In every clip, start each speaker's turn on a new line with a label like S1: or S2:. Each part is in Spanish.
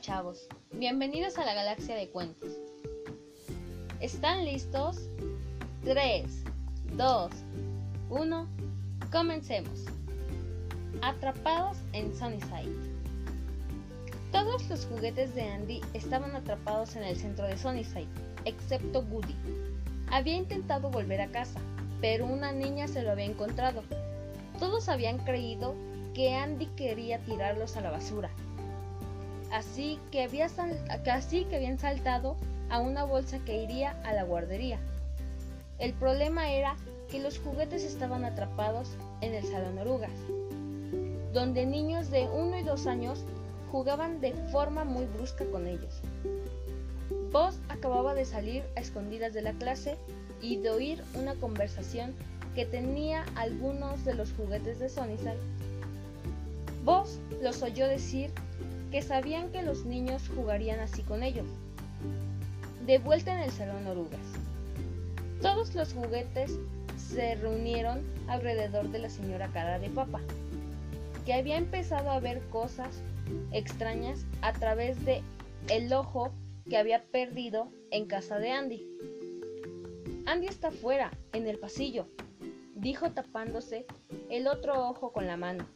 S1: Chavos, bienvenidos a la galaxia de cuentos. ¿Están listos? 3, 2, 1, comencemos. Atrapados en Sunnyside. Todos los juguetes de Andy estaban atrapados en el centro de Sunnyside, excepto Woody. Había intentado volver a casa, pero una niña se lo había encontrado. Todos habían creído que Andy quería tirarlos a la basura, así que, había así que habían saltado a una bolsa que iría a la guardería. El problema era que los juguetes estaban atrapados en el salón orugas, donde niños de 1 y 2 años jugaban de forma muy brusca con ellos. Buzz acababa de salir a escondidas de la clase y de oír una conversación que tenía algunos de los juguetes de Sunnyside. Buzz los oyó decir que sabían que los niños jugarían así con ellos. De vuelta en el salón orugas. Todos los juguetes se reunieron alrededor de la señora cara de papa, que había empezado a ver cosas extrañas a través de el ojo que había perdido en casa de Andy. Andy está fuera, en el pasillo, dijo tapándose el otro ojo con la mano.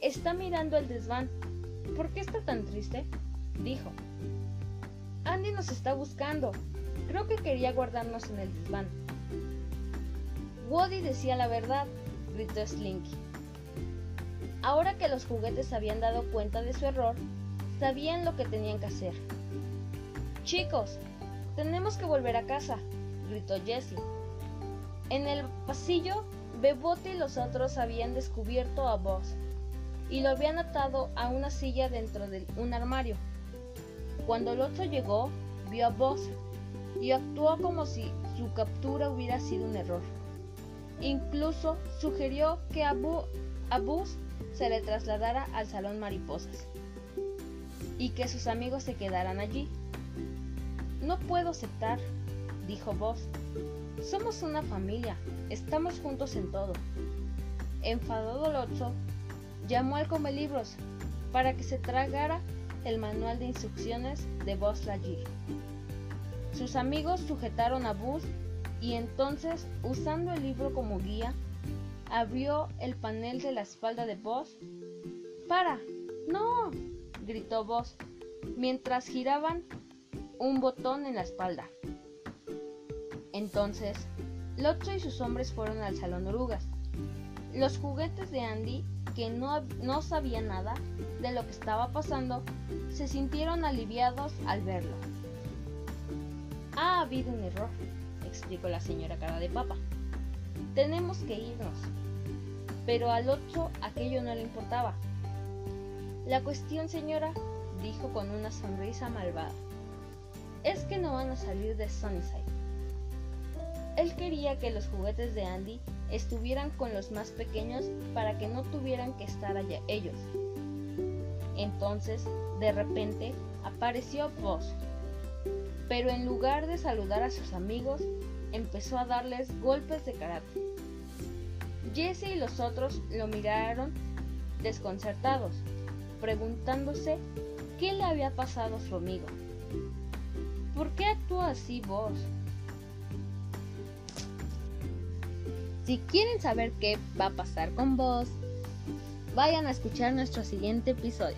S1: Está mirando el desván ¿Por qué está tan triste? dijo. Andy nos está buscando. Creo que quería guardarnos en el desván. Woody decía la verdad, gritó Slinky. Ahora que los juguetes habían dado cuenta de su error, sabían lo que tenían que hacer. Chicos, tenemos que volver a casa, gritó Jessie. En el pasillo, Bebote y los otros habían descubierto a Buzz y lo habían atado a una silla dentro de un armario. Cuando el otro llegó, vio a Buzz y actuó como si su captura hubiera sido un error. Incluso sugirió que a, Buzz se le trasladara al salón mariposas y que sus amigos se quedaran allí. No puedo aceptar, dijo Buzz. Somos una familia, estamos juntos en todo. Enfadado el otro, llamó al libros para que se tragara el manual de instrucciones de Buzz Lightyear. Sus amigos sujetaron a Buzz y entonces, usando el libro como guía, abrió el panel de la espalda de Buzz. ¡Para! ¡No! gritó Buzz, mientras giraban un botón en la espalda. Entonces, Lotso y sus hombres fueron al salón orugas. Los juguetes de Andy que no, no sabían nada de lo que estaba pasando, se sintieron aliviados al verlo. Ha habido un error, explicó la señora cara de papa. Tenemos que irnos. Pero al otro aquello no le importaba. La cuestión, señora, dijo con una sonrisa malvada, es que no van a salir de Sunnyside. Él quería que los juguetes de Andy estuvieran con los más pequeños para que no tuvieran que estar allá ellos. Entonces, de repente, apareció Buzz. Pero en lugar de saludar a sus amigos, empezó a darles golpes de karate. Jesse y los otros lo miraron desconcertados, preguntándose qué le había pasado a su amigo. ¿Por qué actúa así Buzz? Si quieren saber qué va a pasar con vos, vayan a escuchar nuestro siguiente episodio.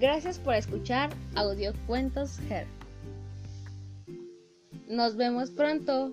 S1: Gracias por escuchar Audio Cuentos Her. Nos vemos pronto.